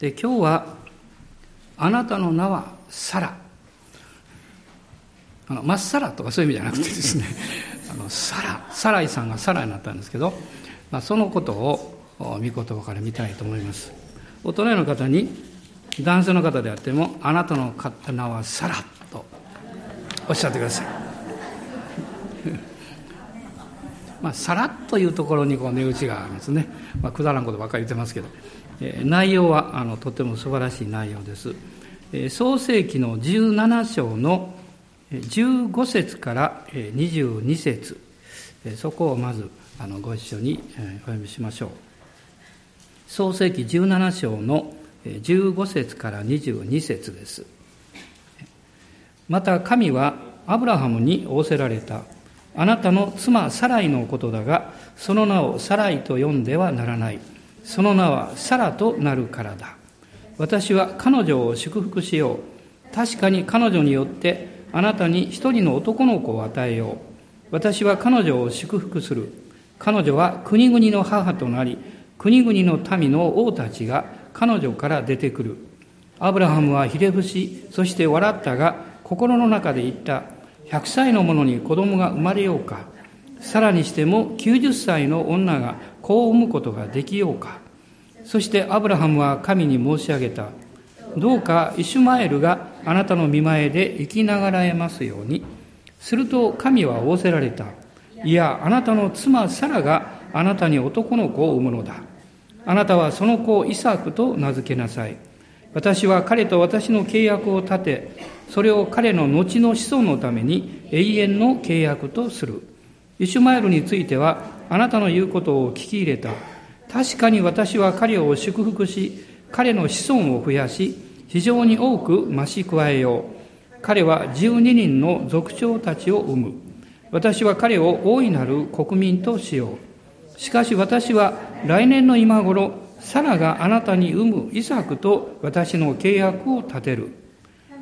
で今日はあなたの名はサラ。あのまっさらとかそういう意味じゃなくてですね。あのサラ。サライさんがサラになったんですけど、まあ、そのことを御言葉から見たいと思います。大人の方に男性の方であってもあなたの名はサラとおっしゃってください。まあ、さらっというところにこう値打ちがあるんですね、まあ、くだらんことばっかり言ってますけど、えー、内容はあのとても素晴らしい内容です、創世紀の17章の15節から22節。そこをまずあのご一緒にお読みしましょう。創世紀17章の15節から22節です。また神はアブラハムに仰せられた。あなたの妻サライのことだがその名をサライと呼んではならない。その名はサラとなるからだ。私は彼女を祝福しよう。確かに彼女によってあなたに一人の男の子を与えよう。私は彼女を祝福する。彼女は国々の母となり国々の民の王たちが彼女から出てくる。アブラハムはひれ伏しそして笑ったが心の中で言った100歳の者に子供が生まれようか。さらにしても90歳の女が子を産むことができようか。そしてアブラハムは神に申し上げた。どうかイシュマエルがあなたの見前で生きながらえますように。すると神は仰せられた。いやあなたの妻サラがあなたに男の子を産むのだ。あなたはその子をイサクと名付けなさい。私は彼と私の契約を立てそれを彼の後の子孫のために永遠の契約とする。イシュマエルについては、あなたの言うことを聞き入れた。確かに私は彼を祝福し、彼の子孫を増やし、非常に多く増し加えよう。彼は12人の族長たちを生む。私は彼を大いなる国民としよう。しかし私は来年の今頃、サラがあなたに産むイサクと私の契約を立てる。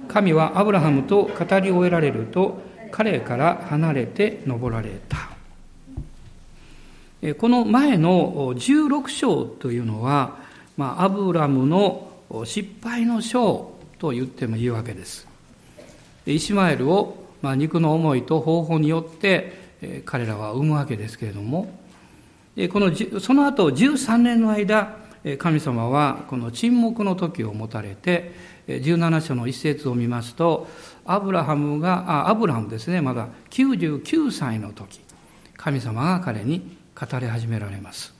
神はアブラハムと語り終えられると彼から離れて登られたこの前の16章というのは、まあ、アブラムの失敗の章と言ってもいいわけです。イシマエルを、まあ、肉の思いと方法によって彼らは産むわけですけれども。このその後13年の間神様はこの沈黙の時を持たれて17章の一節を見ますとアブラハムがあアブラハムですねまだ99歳の時神様が彼に語り始められます。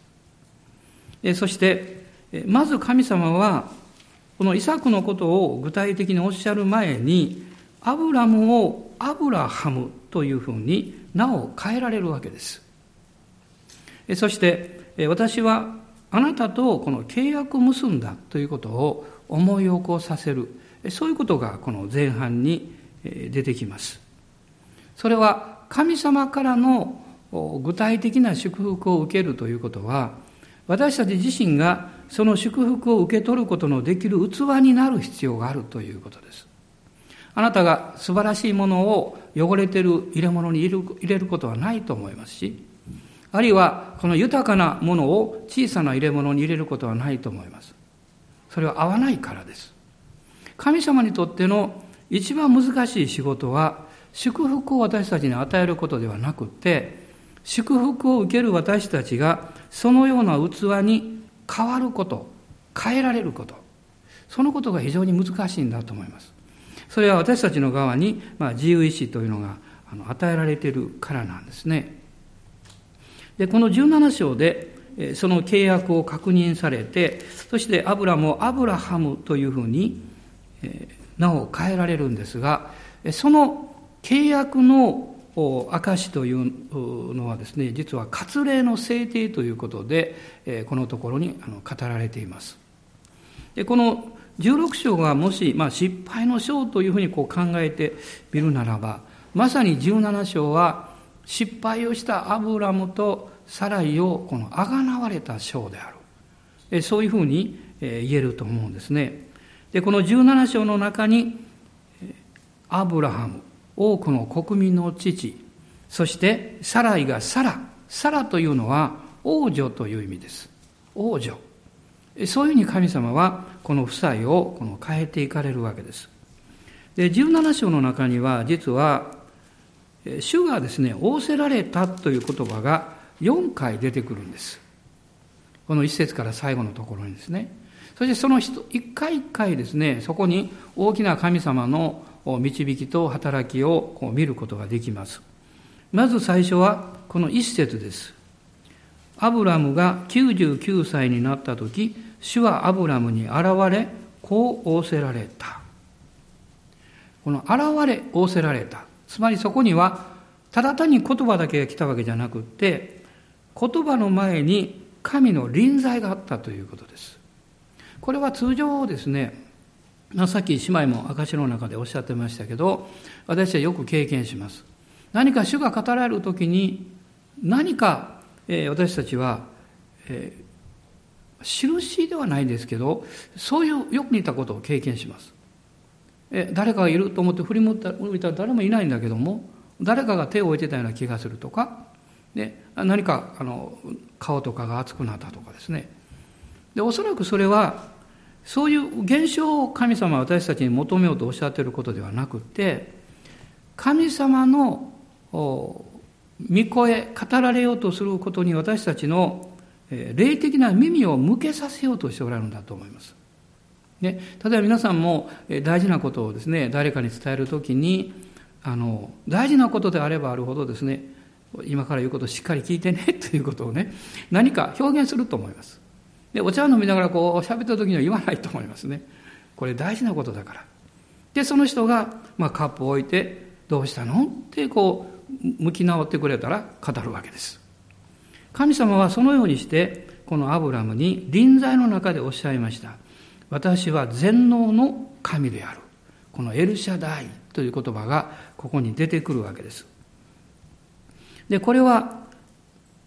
そしてまず神様はこのイサクのことを具体的におっしゃる前にアブラムをアブラハムというふうに名を変えられるわけです。そして私はあなたとこの契約を結んだということを思い起こさせる。そういうことがこの前半に出てきます。それは神様からの具体的な祝福を受けるということは私たち自身がその祝福を受け取ることのできる器になる必要があるということです。あなたが素晴らしいものを汚れている入れ物に入れることはないと思いますしあるいはこの豊かなものを小さな入れ物に入れることはないと思います。それは合わないからです。神様にとっての一番難しい仕事は祝福を私たちに与えることではなくて祝福を受ける私たちがそのような器に変わること変えられること。そのことが非常に難しいんだと思います。それは私たちの側に、まあ、自由意志というのが与えられているからなんですね。でこの17章でその契約を確認されてそしてアブラムをアブラハムというふうに名を変えられるんですがその契約の証というのはですね実は割礼の制定ということでこのところに語られています。でこの16章がもし、まあ、失敗の章というふうにこう考えてみるならばまさに17章は失敗をしたアブラムとサライをこのあがなわれた章であるそういうふうに言えると思うんですねでこの17章の中にアブラハム多くの国民の父そしてサライがサラサラというのは王女という意味です王女そういうふうに神様はこの夫妻をこの変えていかれるわけです。で、17章の中には実は、主がですね、仰せられたという言葉が4回出てくるんです。この一節から最後のところにですね。そしてその一回一回ですね、そこに大きな神様の導きと働きをこう見ることができます。まず最初はこの一節です。アブラムが99歳になった時、主はアブラムに現れ、こう仰せられた。この現れ、仰せられた。つまりそこには、ただ単に言葉だけが来たわけじゃなくって、言葉の前に神の臨在があったということです。これは通常ですね、さっき姉妹も証の中でおっしゃってましたけど、私はよく経験します。何か主が語られる時に、何か、えー、私たちは、えー、印ではないですけど、そういうよく似たことを経験します。え誰かがいると思って振り向いたら誰もいないんだけども、誰かが手を置いてたような気がするとか、で何かあの顔とかが熱くなったとかですね。でおそらくそれはそういう現象を神様は私たちに求めようとおっしゃっていることではなくて、神様の御声、語られようとすることに私たちの霊的な耳を向けさせようとしておられるんだと思います。ね、例えば皆さんも大事なことをですね、誰かに伝えるときに、あの、大事なことであればあるほどですね、今から言うことをしっかり聞いてねということをね、何か表現すると思います。で、お茶を飲みながらこう喋った時には言わないと思いますね。これ大事なことだから。で、その人が、まあ、カップを置いて、どうしたの？ってこう、向き直ってくれたら語るわけです。神様はそのようにして、このアブラムに臨在の中でおっしゃいました。私は全能の神である。このエルシャダイという言葉がここに出てくるわけです。で、これは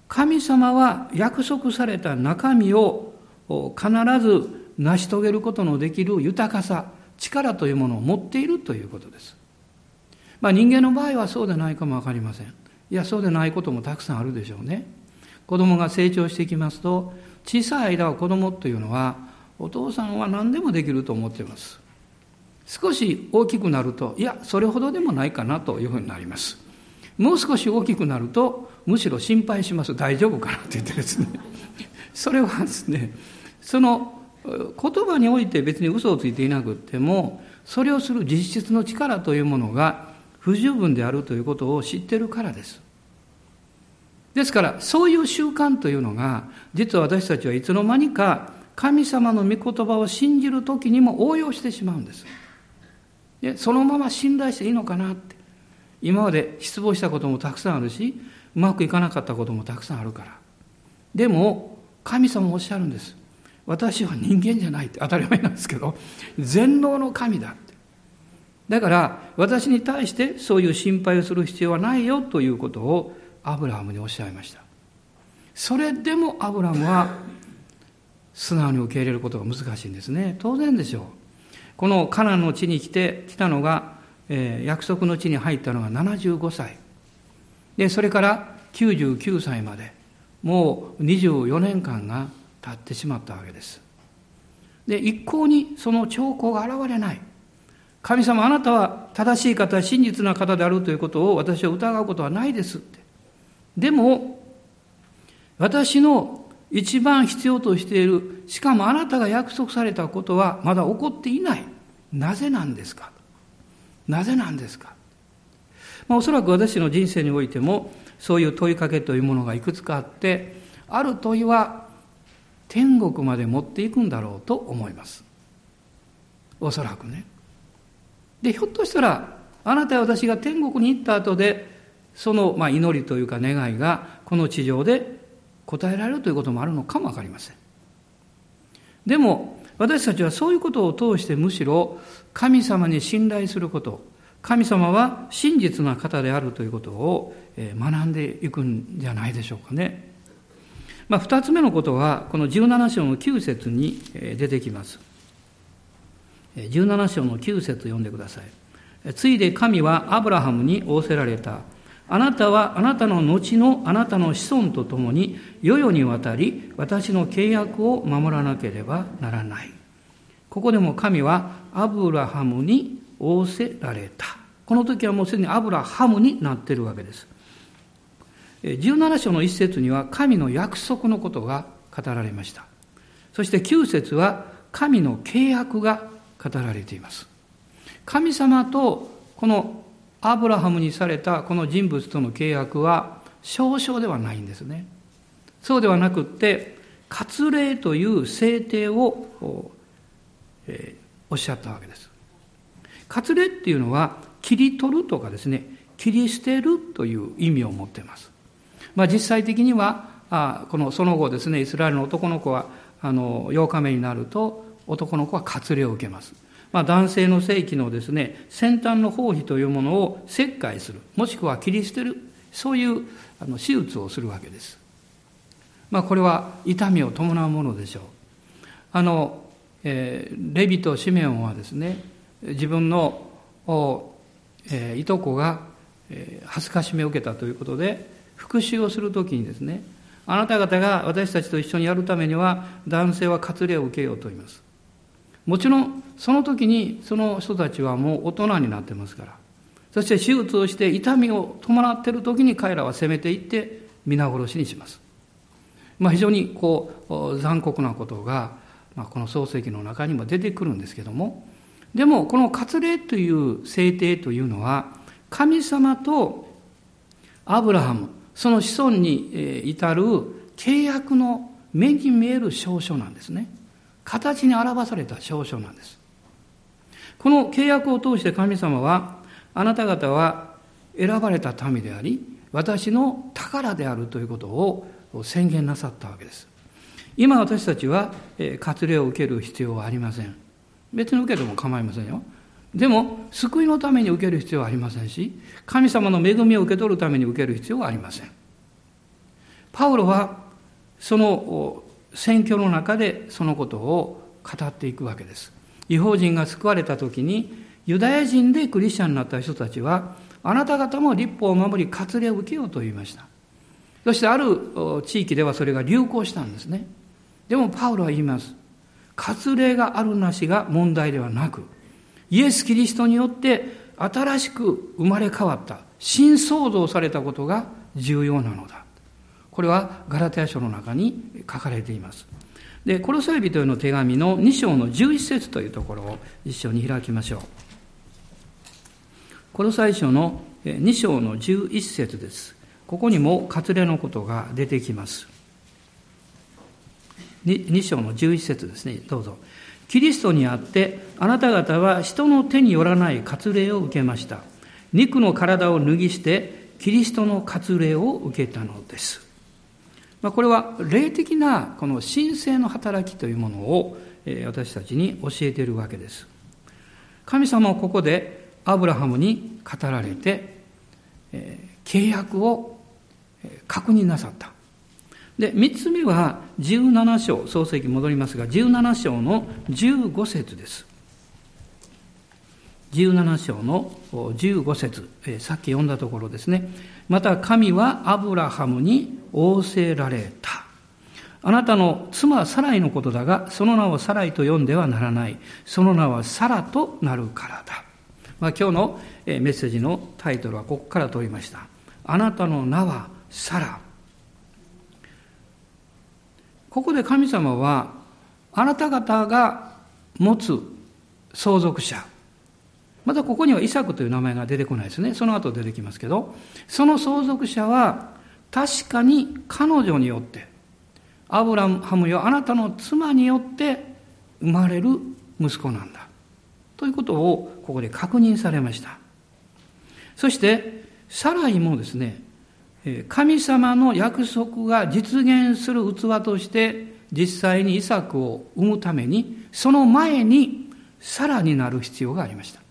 神様は約束された中身を必ず成し遂げることのできる豊かさ、力というものを持っているということです。まあ人間の場合はそうでないかもわかりません。いや、そうでないこともたくさんあるでしょうね。子供が成長していきますと、小さい間は子供というのは、お父さんは何でもできると思っています。少し大きくなると、いや、それほどでもないかなというふうになります。もう少し大きくなると、むしろ心配します。大丈夫かなって言ってですね。それはですね、その言葉において別に嘘をついていなくても、それをする実質の力というものが不十分であるということを知ってるからです。ですから、そういう習慣というのが、実は私たちはいつの間にか神様の御言葉を信じる時にも応用してしまうんです。でそのまま信頼していいのかなって。今まで失望したこともたくさんあるし、うまくいかなかったこともたくさんあるから。でも、神様おっしゃるんです。私は人間じゃないって当たり前なんですけど、全能の神だって。だから、私に対してそういう心配をする必要はないよということをアブラハムにおっしゃいました。それでもアブラムは素直に受け入れることが難しいんですね。当然でしょう。このカナンの地に来て、来たのがえー、約束の地に入ったのが75歳。で、それから99歳まで、もう24年間が経ってしまったわけです。で、一向にその兆候が現れない。神様、あなたは正しい方、真実な方であるということを私は疑うことはないですって。でも、私の一番必要としている、しかもあなたが約束されたことはまだ起こっていない。なぜなんですか？なぜなんですか、まあ、おそらく私の人生においてもそういう問いかけというものがいくつかあってある問いは天国まで持っていくんだろうと思います。おそらくね。でひょっとしたらあなたや私が天国に行った後でそのまあ祈りというか願いがこの地上で答えられるということもあるのかもわかりません。でも私たちはそういうことを通してむしろ神様に信頼すること、神様は真実な方であるということを学んでいくんじゃないでしょうかね。まあ、二つ目のことは、この17章の9節に出てきます。17章の9節読んでください。ついで神はアブラハムに仰せられた。あなたはあなたの後のあなたの子孫と共に世々にわたり私の契約を守らなければならない。ここでも神はアブラハムに仰せられた。この時はもうすでにアブラハムになっているわけです。17章の一節には神の約束のことが語られました。そして9節は神の契約が語られています。神様とこのアブラハムにされたこの人物との契約は少々ではないんですね。そうではなくって、割礼という制定を、えー、おっしゃったわけです。割礼っていうのは、切り取るとかですね、切り捨てるという意味を持っています。まあ、実際的には、あこのその後ですね、イスラエルの男の子は、あの、8日目になると、男の子は割礼を受けます。まあ、男性の性器のですね、先端の包皮というものを切開する、もしくは切り捨てる、そういうあの手術をするわけです。まあ、これは痛みを伴うものでしょう。あの、えー、レビとシメオンはですね、自分のお、えー、いとこが、えー、恥ずかしめを受けたということで、復讐をするときにですね、あなた方が私たちと一緒にやるためには、男性は割礼を受けようと言います。もちろんその時にその人たちはもう大人になってますから。そして手術をして痛みを伴っている時に彼らは攻めていって皆殺しにします、まあ、非常にこう残酷なことが、まあ、この漱石の中にも出てくるんですけども。でもこの割礼という制定というのは神様とアブラハムその子孫に至る契約の目に見える証書なんですね。形に表された証書なんです。この契約を通して神様は、あなた方は選ばれた民であり、私の宝であるということを宣言なさったわけです。今私たちは割礼を受ける必要はありません。別に受けても構いませんよ。でも、救いのために受ける必要はありませんし、神様の恵みを受け取るために受ける必要はありません。パウロは、その選挙の中でそのことを語っていくわけです。違法人が救われた時に、ユダヤ人でクリスチャンになった人たちは、あなた方も立法を守り、割礼を受けようと言いました。そしてある地域ではそれが流行したんですね。でもパウロは言います。割礼があるなしが問題ではなく、イエス・キリストによって新しく生まれ変わった、新創造されたことが重要なのだ。これはガラテヤ書の中に書かれています。で、コロサイ人への手紙の2章の11節というところを一緒に開きましょう。コロサイ書の2章の11節です。ここにも割礼のことが出てきます。2章の11節ですね。どうぞ。キリストにあってあなた方は人の手によらない割礼を受けました。肉の体を脱ぎしてキリストの割礼を受けたのです。まあ、これは霊的なこの神聖の働きというものを私たちに教えているわけです。神様はここでアブラハムに語られて、契約を確認なさった。で、三つ目は17章、創世記戻りますが、17章の15節です。17章の15節え、さっき読んだところですね。また神はアブラハムに仰せられた。あなたの妻サライのことだが、その名をサライと呼んではならない。その名はサラとなるからだ。まあ、今日のメッセージのタイトルはここから取りました。あなたの名はサラ。ここで神様は、あなた方が持つ相続者、またここにはイサクという名前が出てこないですね。その後出てきますけど、その相続者は確かに彼女によって、アブラハムよあなたの妻によって生まれる息子なんだ。ということをここで確認されました。そして、サライもですね、神様の約束が実現する器として実際にイサクを生むために、その前にサラになる必要がありました。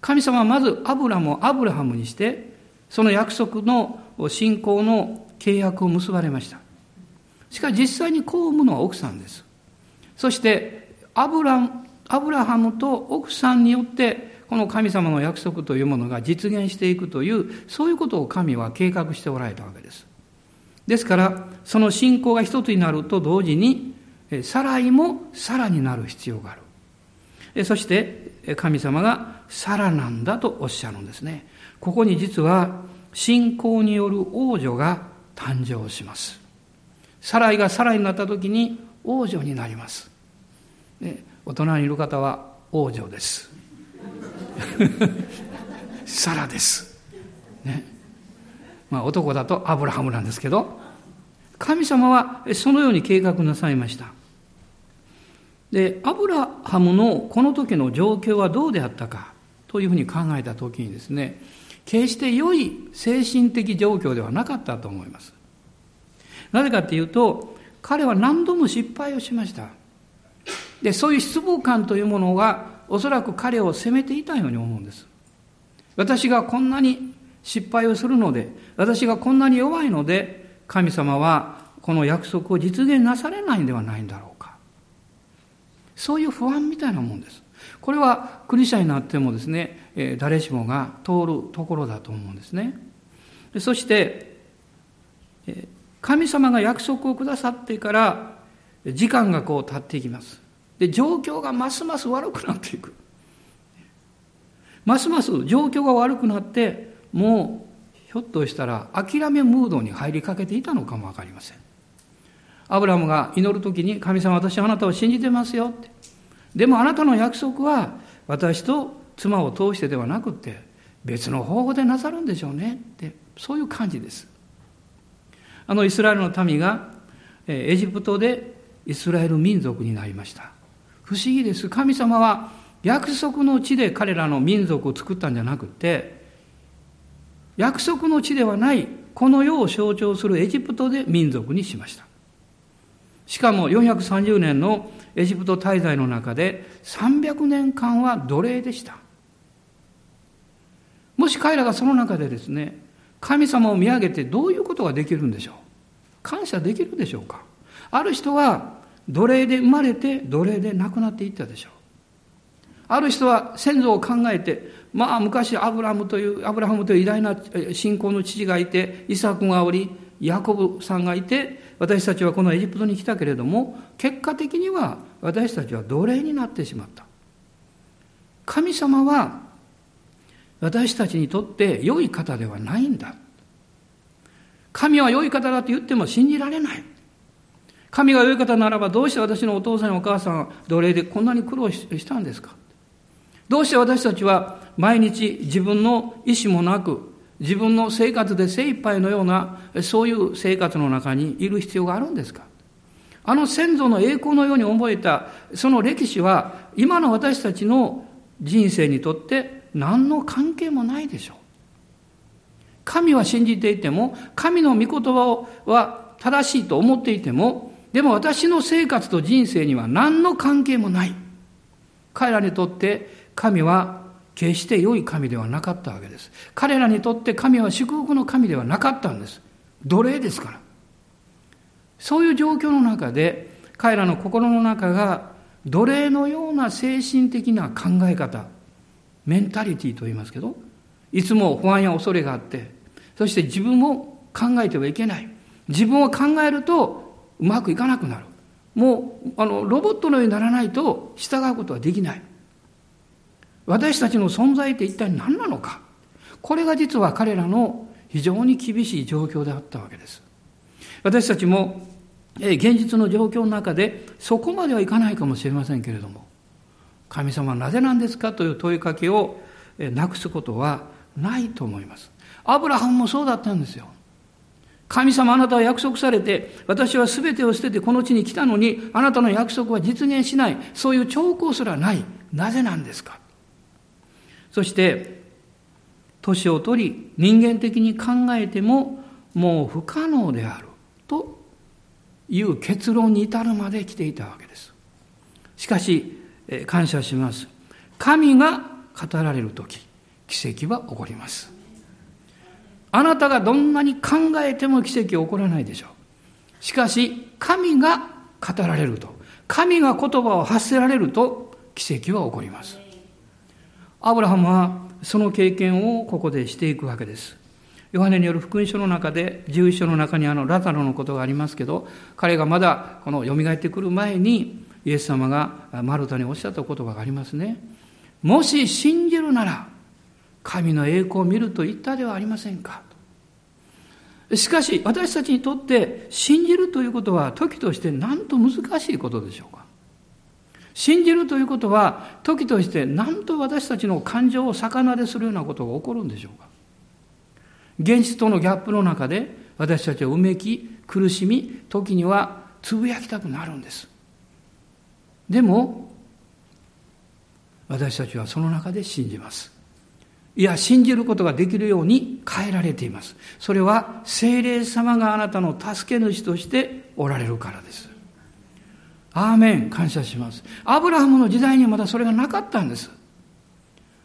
神様はまずアブラムをアブラハムにして、その約束の信仰の契約を結ばれました。しかし実際にこう産むのは奥さんです。そしてアブラアブラハムと奥さんによって、この神様の約束というものが実現していくという、そういうことを神は計画しておられたわけです。ですから、その信仰が一つになると同時に、さらいもさらになる必要がある。そして、神様がさらなんだとおっしゃるんですね。ここに実は、信仰による王女が誕生します。サライがサラになった時に王女になります。大人にいる方は王女です。サラです。ね。まあ男だとアブラハムなんですけど、神様はそのように計画なさいました。で、アブラハムのこの時の状況はどうであったかというふうに考えた時にですね、決して良い精神的状況ではなかったと思います。なぜかっていうと、彼は何度も失敗をしました。で、そういう失望感というものがおそらく彼を責めていたように思うんです。私がこんなに失敗をするので、私がこんなに弱いので、神様はこの約束を実現なされないんではないんだろうか。そういう不安みたいなもんです。これはクリスチャになってもですね、え誰しもが通るところだと思うんですね。でそして、え神様が約束をくださってから時間がこう経っていきます。で、状況がますます悪くなっていく。ますます状況が悪くなって、もうひょっとしたら諦めムードに入りかけていたのかもわかりません。アブラムが祈るときに、神様私あなたを信じてますよって。でもあなたの約束は私と妻を通してではなくって別の方法でなさるんでしょうねってそういう感じです。あのイスラエルの民がエジプトでイスラエル民族になりました。不思議です。神様は約束の地で彼らの民族を作ったんじゃなくて、約束の地ではないこの世を象徴するエジプトで民族にしました。しかも430年のエジプト滞在の中で300年間は奴隷でした。もし彼らがその中でですね、神様を見上げてどういうことができるんでしょう？感謝できるでしょうか？ある人は奴隷で生まれて奴隷で亡くなっていったでしょう。ある人は先祖を考えて、まあ昔アブラムという、アブラハムという偉大な信仰の父がいて、イサクがおり、ヤコブさんがいて、私たちはこのエジプトに来たけれども、結果的には私たちは奴隷になってしまった。神様は私たちにとって良い方ではないんだ。神は良い方だと言っても信じられない。神が良い方ならばどうして私のお父さんやお母さんは奴隷でこんなに苦労したんですか？どうして私たちは毎日自分の意思もなく自分の生活で精一杯のようなそういう生活の中にいる必要があるんですか？あの先祖の栄光のように覚えたその歴史は今の私たちの人生にとって何の関係もないでしょう。神は信じていても神の御言葉は正しいと思っていてもでも私の生活と人生には何の関係もない。彼らにとって神は決して良い神ではなかったわけです。彼らにとって神は祝福の神ではなかったんです。奴隷ですから。そういう状況の中で彼らの心の中が奴隷のような精神的な考え方、メンタリティと言いますけど、いつも不安や恐れがあって、そして自分も考えてはいけない。自分を考えるとうまくいかなくなる。もう、あの、ロボットのようにならないと従うことはできない。私たちの存在って一体何なのか。これが実は彼らの非常に厳しい状況であったわけです。私たちも、現実の状況の中でそこまではいかないかもしれませんけれども、神様はなぜなんですかという問いかけをなくすことはないと思います。アブラハムもそうだったんですよ。神様あなたは約束されて、私は全てを捨ててこの地に来たのに、あなたの約束は実現しない。そういう兆候すらない。なぜなんですか？そして、年を取り、人間的に考えても、もう不可能である。という結論に至るまで来ていたわけです。しかし、感謝します。神が語られる時、奇跡は起こります。あなたがどんなに考えても奇跡は起こらないでしょう。しかし、神が語られると、神が言葉を発せられると、奇跡は起こります。アブラハムはその経験をここでしていくわけです。ヨハネによる福音書の中で、11章の中にあのラザロのことがありますけど、彼がまだこの蘇ってくる前に、イエス様がマルタにおっしゃった言葉がありますね。もし信じるなら、神の栄光を見ると言ったではありませんか。しかし、私たちにとって信じるということは時としてなんと難しいことでしょうか。信じるということは時としてなんと私たちの感情を逆なでするようなことが起こるんでしょうか。現実とのギャップの中で私たちはうめき、苦しみ、時にはつぶやきたくなるんです。でも、私たちはその中で信じます。いや、信じることができるように変えられています。それは、精霊様があなたの助け主としておられるからです。アーメン、感謝します。アブラハムの時代にはまだそれがなかったんです。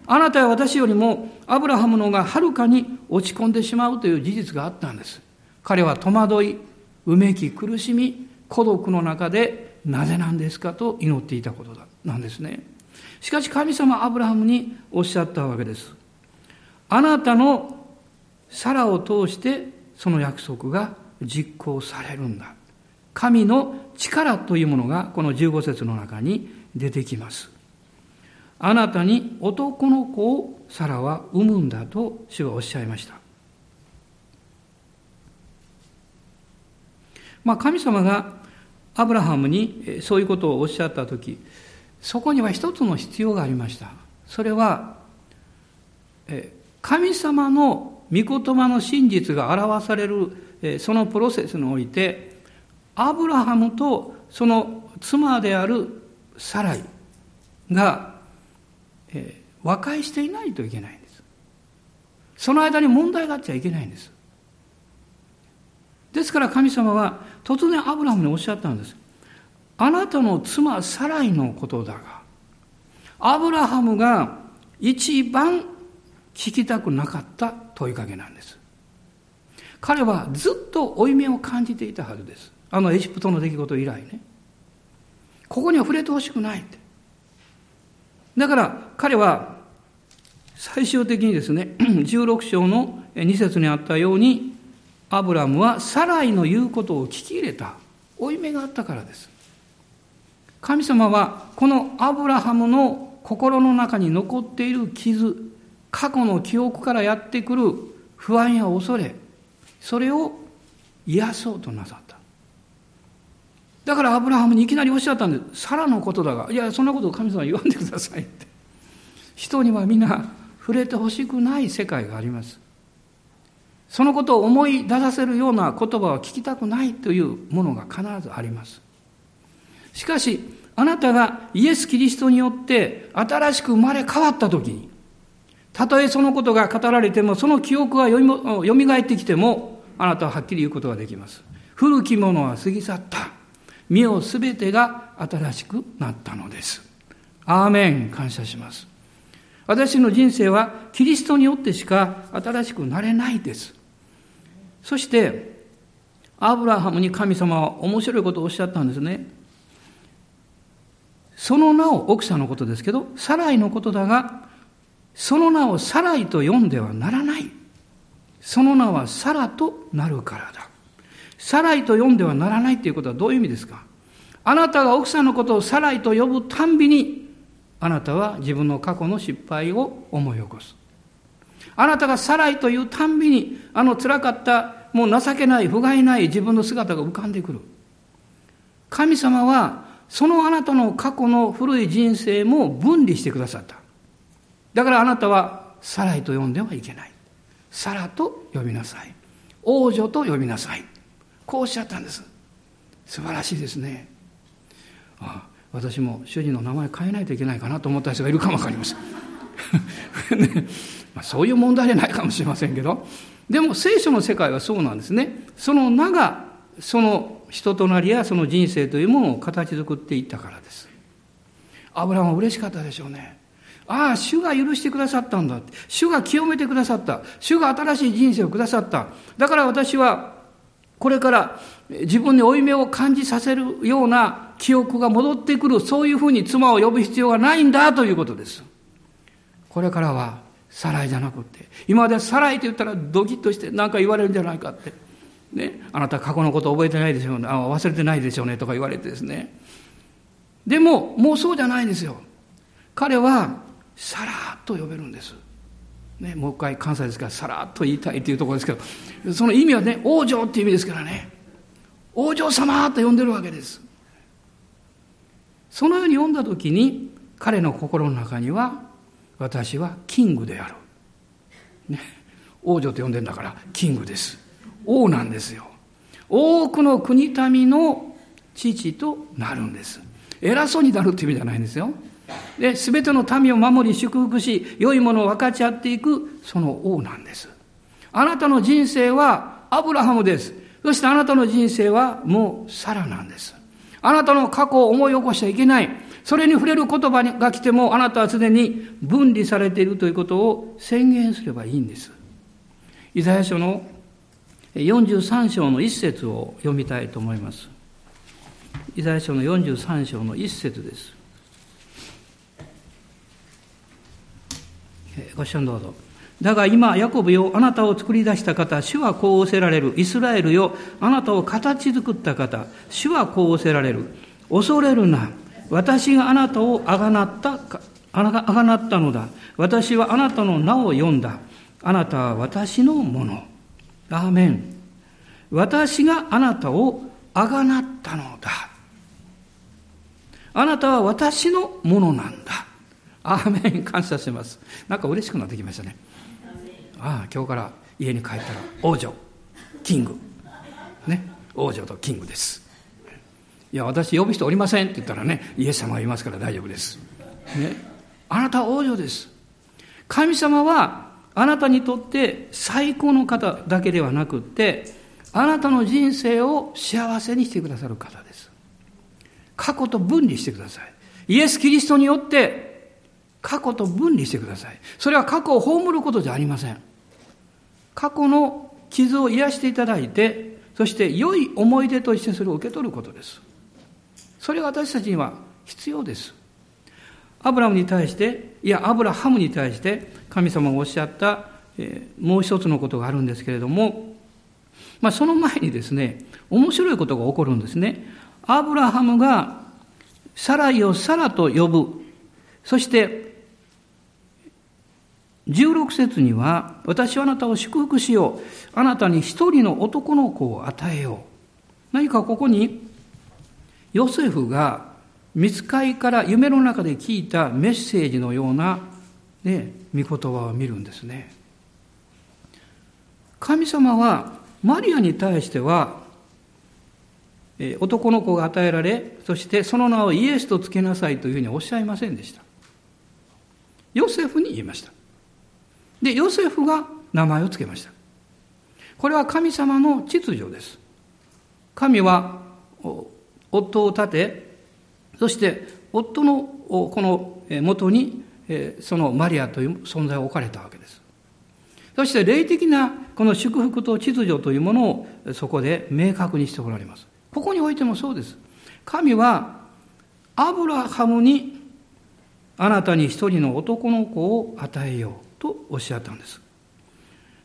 あなたや私よりも、アブラハムの方がはるかに落ち込んでしまうという事実があったんです。彼は戸惑い、うめき、苦しみ、孤独の中で、なぜなんですかと祈っていたこと、なんですね。しかし神様アブラハムにおっしゃったわけです。あなたのサラを通してその約束が実行されるんだ。神の力というものがこの15節の中に出てきます。あなたに男の子をサラは産むんだと主はおっしゃいました。まあ神様がアブラハムにそういうことをおっしゃったとき、そこには一つの必要がありました。それはえ、神様の御言葉の真実が表されるそのプロセスにおいてアブラハムとその妻であるサライが和解していないといけないんです。その間に問題があっちゃいけないんです。ですから神様は突然アブラハムにおっしゃったんです。あなたの妻サライのことだがアブラハムが一番聞きたくなかった問いかけなんです。彼はずっと負い目を感じていたはずです。あのエジプトの出来事以来ね。ここには触れてほしくないって。だから彼は最終的にですね、16章の2節にあったように、アブラムはサライの言うことを聞き入れた。負い目があったからです。神様はこのアブラハムの心の中に残っている傷、過去の記憶からやってくる不安や恐れ、それを癒そうとなさった。だからアブラハムにいきなりおっしゃったんです。サラのことだが、いや、そんなことを神様言わんでくださいって。人にはみんな触れてほしくない世界があります。そのことを思い出させるような言葉は聞きたくないというものが必ずあります。しかし、あなたがイエス・キリストによって新しく生まれ変わった時に、たとえそのことが語られても、その記憶がよみがえってきても、あなたははっきり言うことができます。古きものは過ぎ去った。身をすべてが新しくなったのです。アーメン。感謝します。私の人生はキリストによってしか新しくなれないです。そして、アブラハムに神様は面白いことをおっしゃったんですね。その名を奥さんのことですけど、サライのことだが、その名をサライと呼んではならない。その名はサラとなるからだ。サライと呼んではならないということはどういう意味ですか？あなたが奥さんのことをサライと呼ぶたんびに、あなたは自分の過去の失敗を思い起こす。あなたがサライというたんびに、あの辛かった、もう情けない、不甲斐ない自分の姿が浮かんでくる。神様は、そのあなたの過去の古い人生も分離してくださった。だからあなたはサライと呼んではいけない。サラと呼びなさい。王女と呼びなさい。こうおっしゃったんです。素晴らしいですね。ああ私も主人の名前変えないといけないかなと思った人がいるかもわかりません。ねまあ、そういう問題じゃないかもしれませんけど、でも聖書の世界はそうなんですね。その名が、その人となりやその人生というものを形作っていったからです。アブラハムは嬉しかったでしょうね。ああ、主が許してくださったんだ。主が清めてくださった。主が新しい人生をくださった。だから私は、これから自分に負い目を感じさせるような記憶が戻ってくる、そういうふうに妻を呼ぶ必要がないんだということです。これからはサライじゃなくて、今までサライって言ったらドキッとして何か言われるんじゃないかって。ね、あなた過去のこと覚えてないでしょうね、あ忘れてないでしょうねとか言われてですね。でも、もうそうじゃないんですよ。彼は、さらっと呼べるんです。ね、もう一回関西ですから、さらっと言いたいっていうところですけど、その意味はね、王女っていう意味ですからね。王女様と呼んでるわけです。そのように読んだ時に、彼の心の中には、私はキングである。ね、王女と呼んでんだから、キングです。王なんですよ。多くの国民の父となるんです。偉そうになるっていう意味じゃないんですよ。で、すべての民を守り祝福し、良いものを分かち合っていく、その王なんです。あなたの人生はアブラハムです。そしてあなたの人生はもうサラなんです。あなたの過去を思い起こしちゃいけない。それに触れる言葉が来ても、あなたはすでに分離されているということを宣言すればいいんです。イザヤ書の43章の一節を読みたいと思います。イザヤ書の43章の一節です。ご視聴どうぞ。だが今、ヤコブよ、あなたを作り出した方、主はこう仰せられる。イスラエルよ、あなたを形作った方、主はこう仰せられる。恐れるな。私があなたをあがなった、あがなったのだ。私はあなたの名を呼んだ。あなたは私のもの。アーメン。私があなたをあがなったのだ。あなたは私のものなんだ。アーメン感謝します。なんか嬉しくなってきましたね。ああ、今日から家に帰ったら王女、キング。ね。王女とキングです。いや、私呼ぶ人おりませんって言ったらね、イエス様がいますから大丈夫です。ね。あなたは王女です。神様はあなたにとって最高の方だけではなくって、あなたの人生を幸せにしてくださる方です。過去と分離してください。イエス・キリストによって過去と分離してください。それは過去を葬ることじゃありません。過去の傷を癒していただいて、そして良い思い出としてそれを受け取ることです。それが私たちには必要です。アブラムに対して、いや、アブラハムに対して、神様がおっしゃった、えー、もう一つのことがあるんですけれども、まあ、その前にですね、面白いことが起こるんですね。アブラハムが、サライをサラと呼ぶ。そして、16節には、私はあなたを祝福しよう。あなたに一人の男の子を与えよう。何かここに、ヨセフが見つかりから夢の中で聞いたメッセージのような、ね、御言葉を見るんですね。神様はマリアに対しては、男の子が与えられ、そしてその名をイエスとつけなさいというふうにおっしゃいませんでした。ヨセフに言いました。で、ヨセフが名前をつけました。これは神様の秩序です。神は夫を立て、そして夫のこの元にそのマリアという存在を置かれたわけです。そして霊的なこの祝福と秩序というものをそこで明確にしておられます。ここにおいてもそうです。神はアブラハムにあなたに一人の男の子を与えようとおっしゃったんです。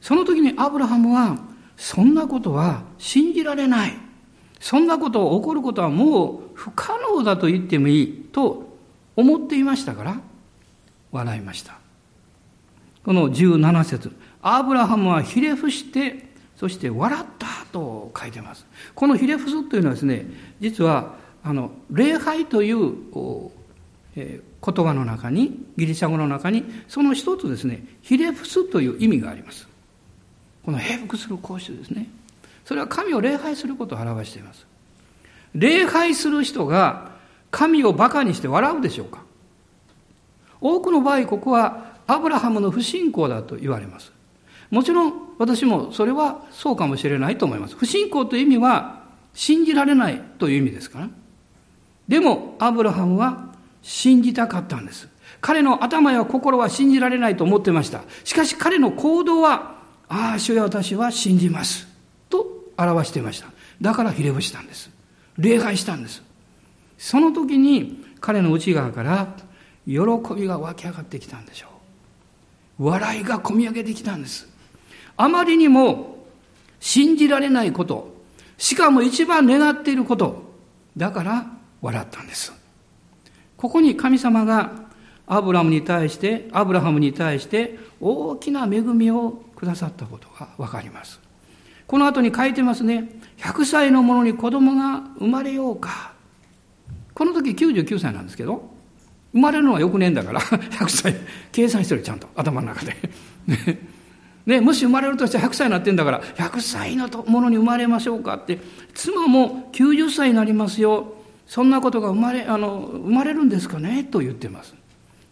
その時にアブラハムはそんなことは信じられない。そんなことが起こることはもう不可能だと言ってもいいと思っていましたから笑いました。この17節アブラハムはひれ伏してそして笑ったと書いてます。このひれ伏すというのはですね実はあの礼拝という、えー、言葉の中にギリシャ語の中にその一つですねひれ伏すという意味があります。この平伏する講習ですね。それは神を礼拝することを表しています。礼拝する人が神を馬鹿にして笑うでしょうか多くの場合、ここはアブラハムの不信仰だと言われます。もちろん私もそれはそうかもしれないと思います。不信仰という意味は信じられないという意味ですから。でも、アブラハムは信じたかったんです。彼の頭や心は信じられないと思ってました。しかし彼の行動は、ああ、主や私は信じます。と表していました。だからひれ伏したんです。礼拝したんです。その時に彼の内側から喜びが湧き上がってきたんでしょう。笑いがこみ上げてきたんです。あまりにも信じられないこと、しかも一番願っていること、だから笑ったんです。ここに神様がアブラムに対して、アブラハムに対して大きな恵みをくださったことがわかります。この後に書いてますね。100歳の者に子供が生まれようか。この時99歳なんですけど、生まれるのは翌年だから、100歳、計算してる、ちゃんと、頭の中で。ね、もし生まれるとして100歳になってんだから、100歳のものに生まれましょうかって、妻も90歳になりますよ。そんなことが生まれ、あの、生まれるんですかね？と言ってます。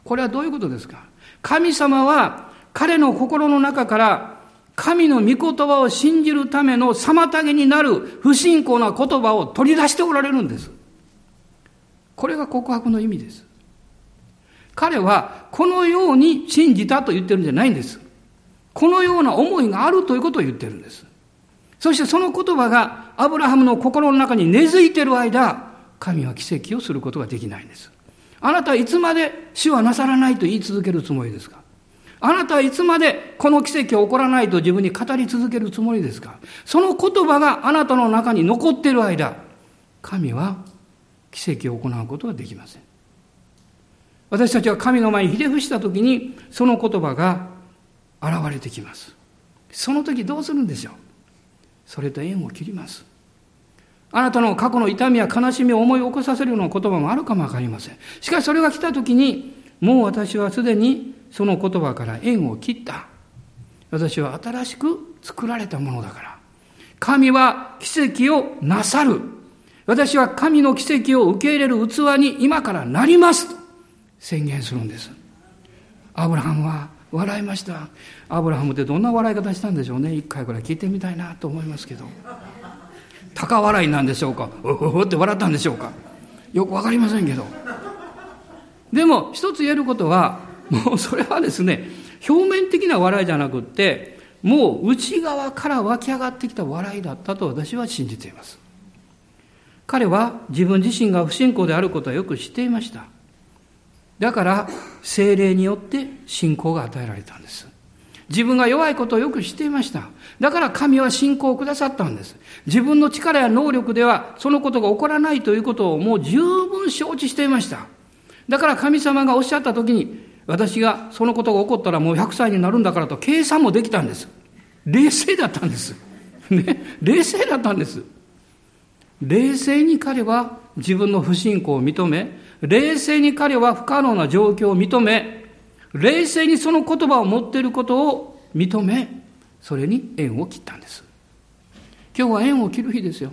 これはどういうことですか？神様は彼の心の中から神の御言葉を信じるための妨げになる不信仰な言葉を取り出しておられるんです。これが告白の意味です。彼はこのように信じたと言ってるんじゃないんです。このような思いがあるということを言ってるんです。そしてその言葉がアブラハムの心の中に根付いている間、神は奇跡をすることができないんです。あなたはいつまで死はなさらないと言い続けるつもりですか？あなたはいつまでこの奇跡は起こらないと自分に語り続けるつもりですか？その言葉があなたの中に残っている間、神は奇跡を行うことはできません。私たちは神の前にひれ伏した時にその言葉が現れてきます。その時どうするんでしょう？それと縁を切ります。あなたの過去の痛みや悲しみを思い起こさせるような言葉もあるかもわかりません。しかしそれが来た時に、もう私はすでにその言葉から縁を切った。私は新しく作られたものだから。神は奇跡をなさる。私は神の奇跡を受け入れる器に今からなりますと宣言するんです。アブラハムは笑いました。アブラハムってどんな笑い方したんでしょうね。一回くらい聞いてみたいなと思いますけど。高笑いなんでしょうか？うふって笑ったんでしょうか？よくわかりませんけど。でも、一つ言えることは、もうそれはですね、表面的な笑いじゃなくって、もう内側から湧き上がってきた笑いだったと私は信じています。彼は自分自身が不信仰であることはよく知っていました。だから、精霊によって信仰が与えられたんです。自分が弱いことをよく知っていました。だから神は信仰をくださったんです。自分の力や能力ではそのことが起こらないということをもう十分承知していました。だから神様がおっしゃった時に、私がそのことが起こったらもう100歳になるんだからと計算もできたんです。冷静だったんです。ね。冷静だったんです。冷静に彼は自分の不信仰を認め、冷静に彼は不可能な状況を認め、冷静にその言葉を持っていることを認め、それに縁を切ったんです。今日は縁を切る日ですよ。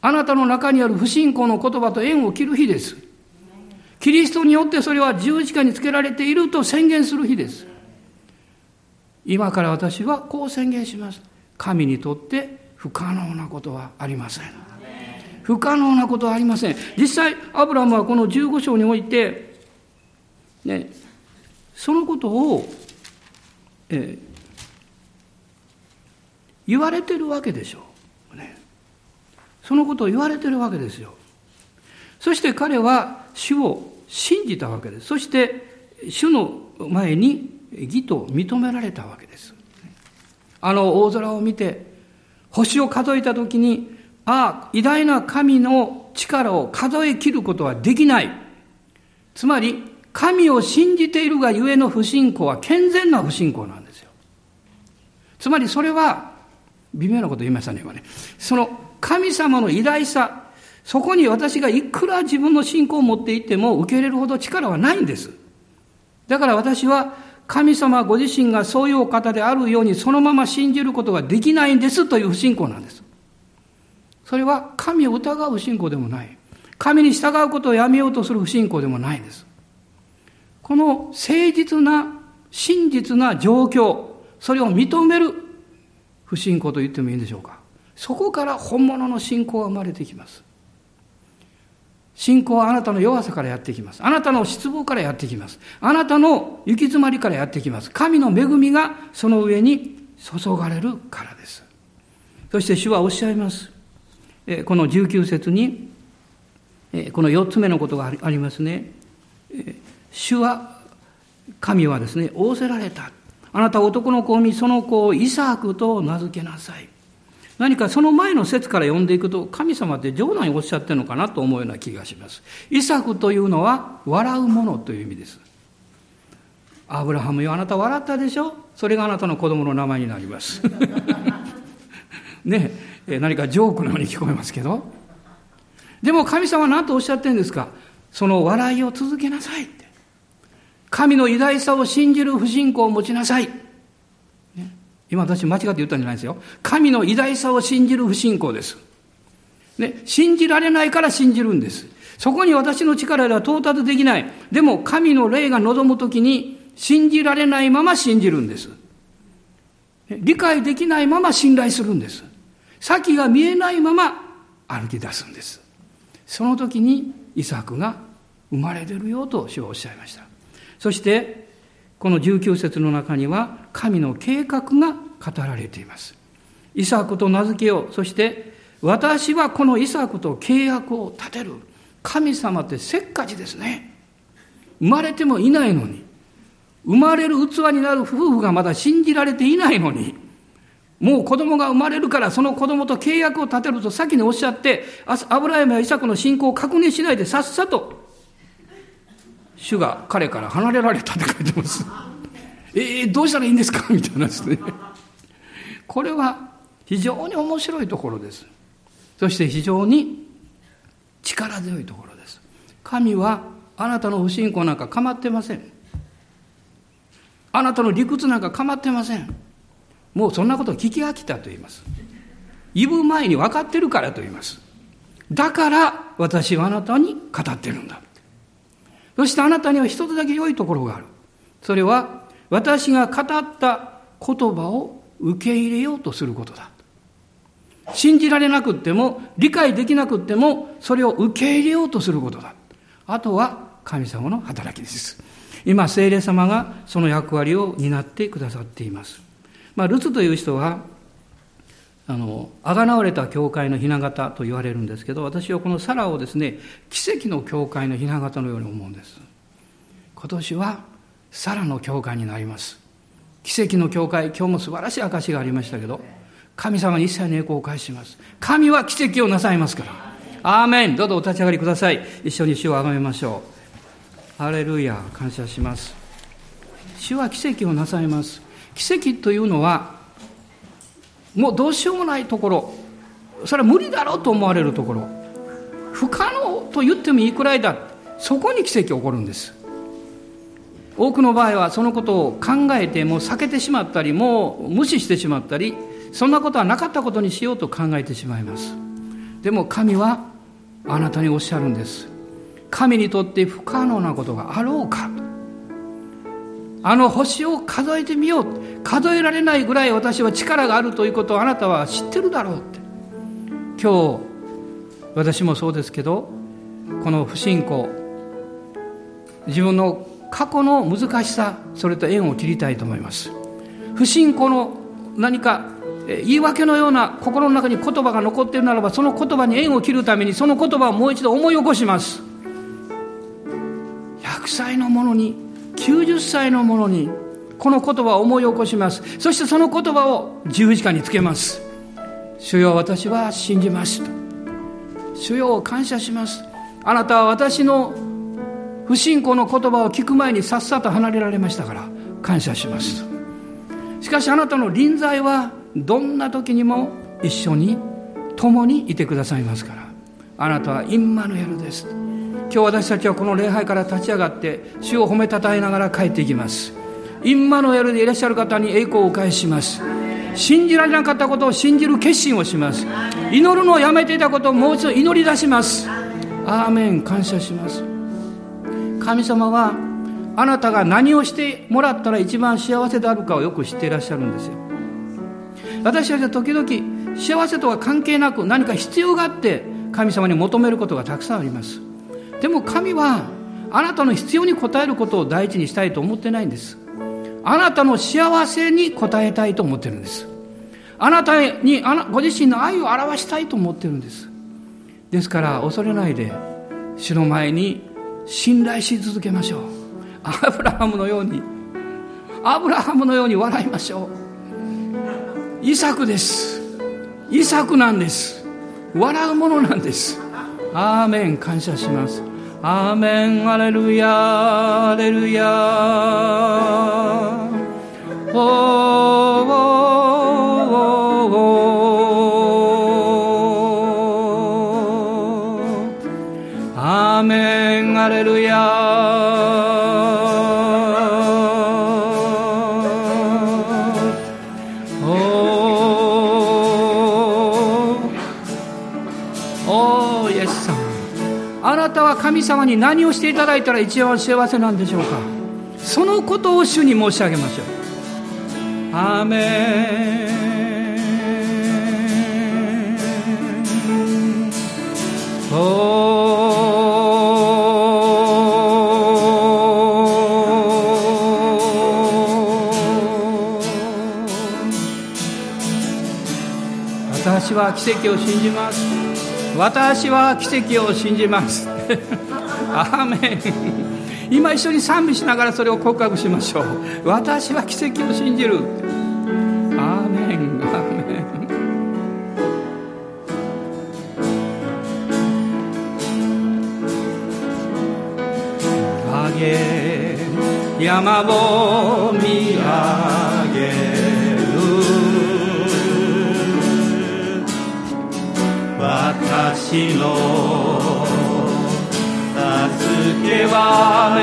あなたの中にある不信仰の言葉と縁を切る日です。キリストによってそれは十字架につけられていると宣言する日です。今から私はこう宣言します。神にとって不可能なことはありません。不可能なことはありません。実際、アブラムはこの15章において、ね、そのことを、えー、言われてるわけでしょう。ね。そのことを言われてるわけですよ。そして彼は主を信じたわけです。そして主の前に義と認められたわけです。あの大空を見て星を数えた時に、ああ、偉大な神の力を数え切ることはできない。つまり、神を信じているがゆえの不信仰は健全な不信仰なんですよ。つまりそれは微妙なこと言いましたね、今ね。その神様の偉大さ、そこに私がいくら自分の信仰を持っていっても受け入れるほど力はないんです。だから私は神様ご自身がそういうお方であるようにそのまま信じることができないんですという不信仰なんです。それは神を疑う不信仰でもない。神に従うことをやめようとする不信仰でもないんです。この誠実な、真実な状況、それを認める不信仰と言ってもいいんでしょうか。そこから本物の信仰が生まれてきます。信仰はあなたの弱さからやってきます。あなたの失望からやってきます。あなたの行き詰まりからやってきます。神の恵みがその上に注がれるからです。そして主はおっしゃいます。この19節に、この4つ目のことがありますね。主は神はですね、仰せられた。あなた男の子を産み、その子をイサクと名付けなさい。何かその前の説から読んでいくと、神様って冗談におっしゃってるのかなと思うような気がします。イサクというのは、笑うものという意味です。アブラハムよ、あなた笑ったでしょ？それがあなたの子供の名前になります。ねえ何かジョークのように聞こえますけど。でも神様は何とおっしゃってるんですか？その笑いを続けなさいって。神の偉大さを信じる不信仰を持ちなさい。今私間違って言ったんじゃないですよ。神の偉大さを信じる不信仰です。ね、信じられないから信じるんです。そこに私の力では到達できない。でも神の霊が望むときに信じられないまま信じるんです。理解できないまま信頼するんです。先が見えないまま歩き出すんです。その時にイサクが生まれ出るよと主はおっしゃいました。そしてこの19節の中には神の計画が語られています。イサクと名付けよう。そして私はこのイサクと契約を立てる。神様ってせっかちですね。生まれてもいないのに。生まれる器になる夫婦がまだ信じられていないのに。もう子供が生まれるからその子供と契約を立てると先におっしゃってアブラハムやイサクの信仰を確認しないでさっさと主が彼から離れられたって書いてます。えー、どうしたらいいんですか？みたいなですね。これは非常に面白いところです。そして非常に力強いところです。神はあなたの不信仰なんか構ってません。あなたの理屈なんか構ってません。もうそんなこと聞き飽きたと言います。言う前に分かってるからと言います。だから私はあなたに語ってるんだ。そしてあなたには一つだけ良いところがある。それは私が語った言葉を受け入れようとすることだ。信じられなくっても、理解できなくっても、それを受け入れようとすることだ。あとは神様の働きです。今、聖霊様がその役割を担ってくださっています。まあ、ルツという人は、あの、あがなわれた教会の雛形と言われるんですけど、私はこのサラをですね、奇跡の教会の雛形のように思うんです。今年はサラの教会になります。奇跡の教会、今日も素晴らしい証がありましたけど、神様に一切の栄光を返します。神は奇跡をなさいますから。アーメンどうぞお立ち上がりください。一緒に主をあがめましょう。ハレルヤ感謝します。主は奇跡をなさいます。奇跡というのは、もうどうしようもないところ。それは無理だろうと思われるところ。不可能と言ってもいいくらいだ。そこに奇跡起こるんです。多くの場合はそのことを考えてもう避けてしまったりもう無視してしまったりそんなことはなかったことにしようと考えてしまいます。でも神はあなたにおっしゃるんです。神にとって不可能なことがあろうか。あの星を数えてみよう。数えられないぐらい私は力があるということをあなたは知ってるだろうって。今日私もそうですけどこの不信仰。自分の過去の難しさそれと縁を切りたいと思います。不信仰の何か言い訳のような心の中に言葉が残っているならばその言葉に縁を切るためにその言葉をもう一度思い起こします。100歳のものに90歳の者にこの言葉を思い起こします。そしてその言葉を十字架につけます。主よ私は信じます主よ感謝します。あなたは私の不信仰の言葉を聞く前にさっさと離れられましたから感謝します。しかしあなたの臨在はどんな時にも一緒に共にいてくださいますからあなたはインマヌエルです。今日私たちはこの礼拝から立ち上がって主を褒めたたえながら帰っていきます。インマノエルでいらっしゃる方に栄光をお返しします。信じられなかったことを信じる決心をします。祈るのをやめていたことをもう一度祈り出します。アーメン。感謝します。神様はあなたが何をしてもらったら一番幸せであるかをよく知っていらっしゃるんですよ。私たちは時々幸せとは関係なく何か必要があって神様に求めることがたくさんあります。でも神はあなたの必要に応えることを第一にしたいと思ってないんです。あなたの幸せに応えたいと思ってるんです。あなたにあなご自身の愛を表したいと思ってるんです。ですから恐れないで主の前に信頼し続けましょう。アブラハムのようにアブラハムのように笑いましょう。イサクです。イサクなんです。笑うものなんです。アーメン。感謝します。アーメンアレルヤアレルヤおおおアーメンアレルヤ神様に何をしていただいたら一番幸せなんでしょうか？そのことを主に申し上げましょう。アーメン。私は奇跡を信じます。私は奇跡を信じます。アーメン。今一緒に賛美しながらそれを告白しましょう。私は奇跡を信じる。アーメン。アーメン。上げ山を見上げる私の雨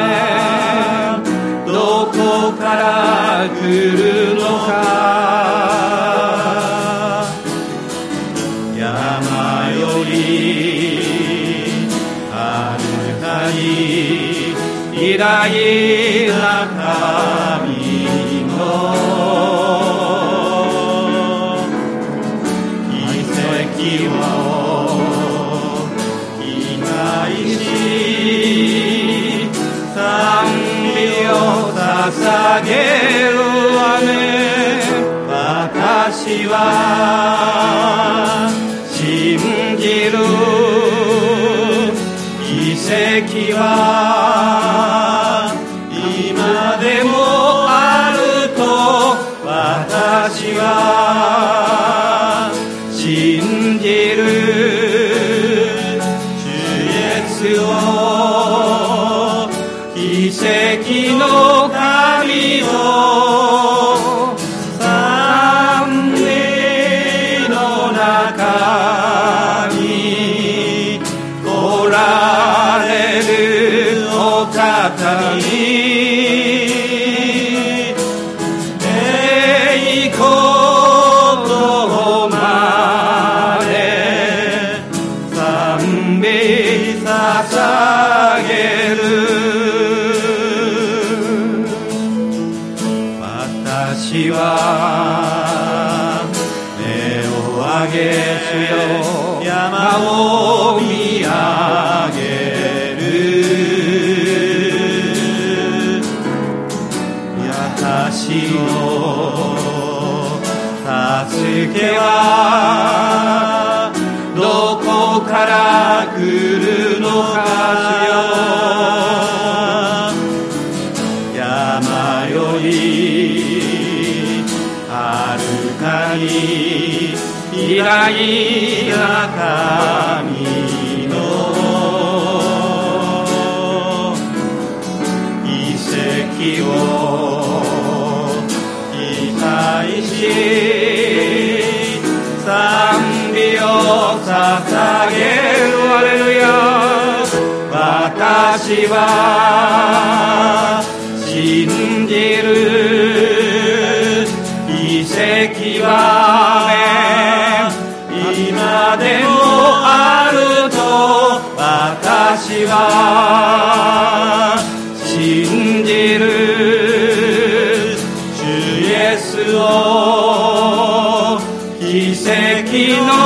どこから来るのか。山よりはるかに偉大な神。げるわね私は信じる。奇跡は助けはどこから来るのかよ山よりはるかに偉大な神の奇跡を賛美を捧げる。アレルヤ私は信じる。奇跡は今でもあると私は跡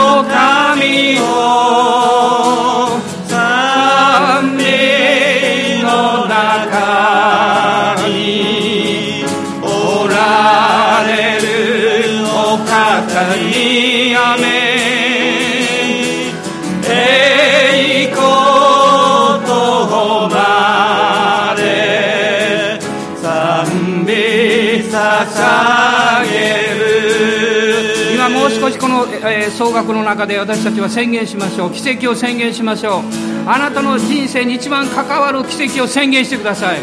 もう少しこの、えー、総額の中で私たちは宣言しましょう。奇跡を宣言しましょう。あなたの人生に一番関わる奇跡を宣言してください。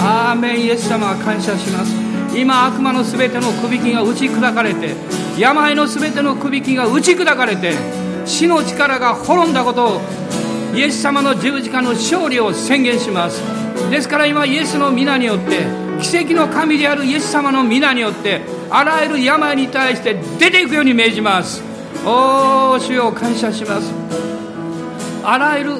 アーメン。イエス様は感謝します。今悪魔のすべてのくびきが打ち砕かれて病のすべてのくびきが打ち砕かれて死の力が滅んだことをイエス様の十字架の勝利を宣言します。ですから今イエスの皆によって奇跡の神であるイエス様の皆によってあらゆる病に対して出ていくように命じます。おお主よ感謝します。あらゆる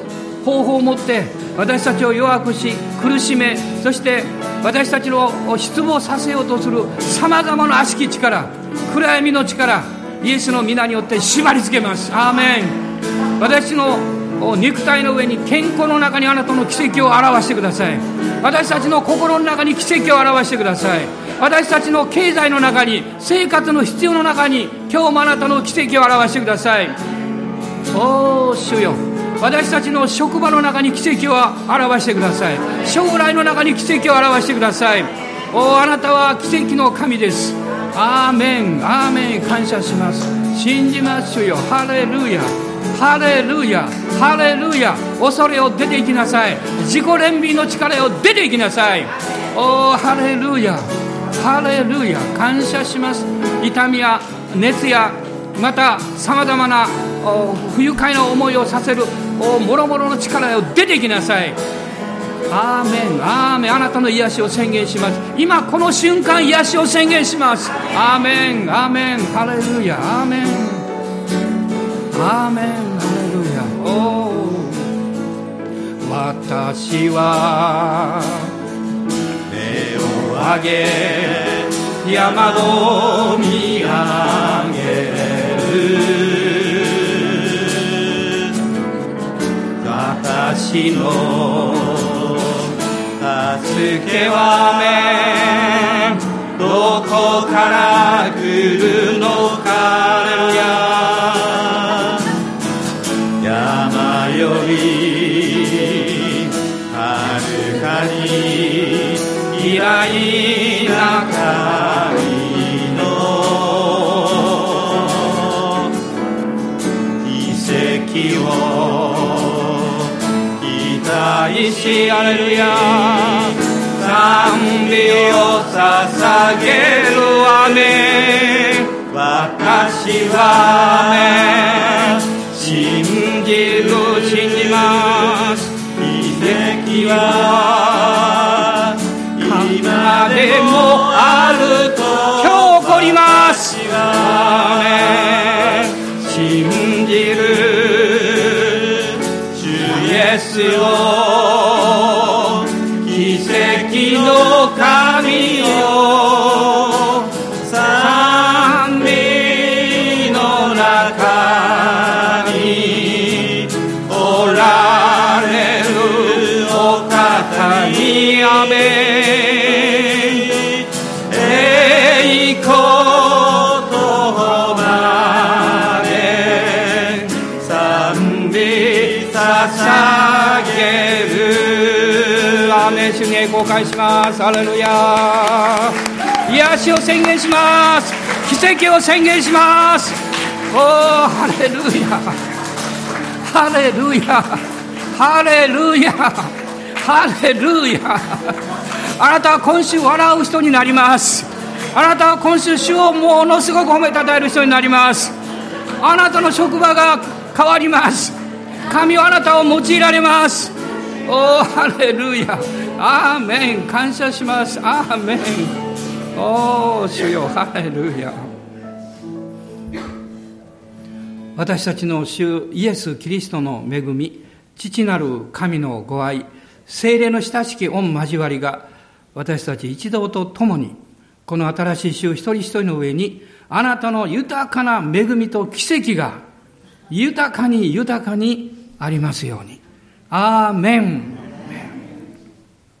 方法を持って私たちを弱くし苦しめそして私たちの失望させようとするさまざまな悪しき力暗闇の力イエスの皆によって縛り付けます。アーメン。私の肉体の上に健康の中にあなたの奇跡を表してください。私たちの心の中に奇跡を表してください。私たちの経済の中に生活の必要の中に今日もあなたの奇跡を表してください。おお主よ私たちの職場の中に奇跡を表してください。将来の中に奇跡を表してください。おあなたは奇跡の神です。アーメン。アーメン。感謝します。信じます主よ。ハレルヤ。ハレルヤハレルヤ恐れを出ていきなさい。自己憐憫の力を出ていきなさい。おおハレルヤハレルヤ感謝します。痛みや熱やまたさまざまな不愉快な思いをさせるもろもろの力を出ていきなさい。アーメンアーメンあなたの癒しを宣言します。今この瞬間癒しを宣言します。アーメンアーメンハレルヤアーメンアーメン私は目を上げ山の見上げる。私の助けはめどこから来るのかやに偉大な神の奇跡を期待しアレルヤ賛美を捧げる雨。私はね信じる信じます。奇跡は今でもあると。今日起こります信じる主イエスを奇跡の神主に公開します。ハレルヤ癒しを宣言します。奇跡を宣言します。おおハレルヤハレルヤハレルヤハレルヤあなたは今週笑う人になります。あなたは今週主をものすごく褒めたたえる人になります。あなたの職場が変わります。神はあなたを用いられます。おおハレルヤアーメン感謝します。アーメンおお主よ。ハレルヤ。私たちの主イエス・キリストの恵み父なる神のご愛精霊の親しき御交わりが私たち一同と共にこの新しい週一人一人の上にあなたの豊かな恵みと奇跡が豊かに豊かにありますように。アーメン